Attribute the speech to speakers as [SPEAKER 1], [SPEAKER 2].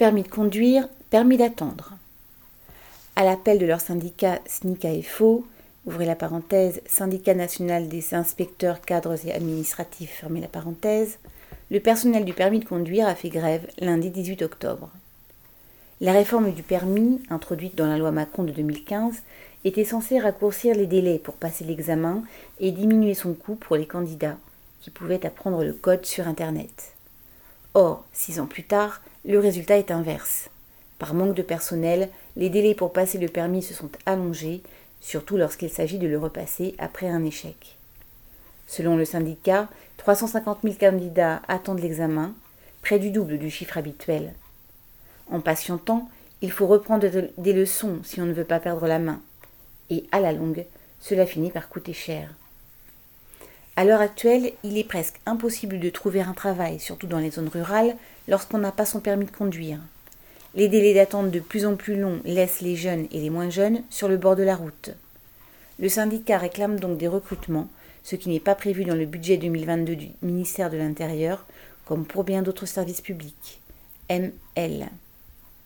[SPEAKER 1] Permis de conduire, permis d'attendre. À l'appel de leur syndicat SNICA et FO, ouvrez la parenthèse, Syndicat national des inspecteurs, cadres et administratifs, fermez la parenthèse, le personnel du permis de conduire a fait grève lundi 18 octobre. La réforme du permis, introduite dans la loi Macron de 2015, était censée raccourcir les délais pour passer l'examen et diminuer son coût pour les candidats, qui pouvaient apprendre le code sur Internet. Or, six ans plus tard, le résultat est inverse. Par manque de personnel, les délais pour passer le permis se sont allongés, surtout lorsqu'il s'agit de le repasser après un échec. Selon le syndicat, 350 000 candidats attendent l'examen, près du double du chiffre habituel. En patientant, il faut reprendre des leçons si on ne veut pas perdre la main. Et à la longue, cela finit par coûter cher. À l'heure actuelle, il est presque impossible de trouver un travail, surtout dans les zones rurales, lorsqu'on n'a pas son permis de conduire. Les délais d'attente de plus en plus longs laissent les jeunes et les moins jeunes sur le bord de la route. Le syndicat réclame donc des recrutements, ce qui n'est pas prévu dans le budget 2022 du ministère de l'Intérieur, comme pour bien d'autres services publics. ML.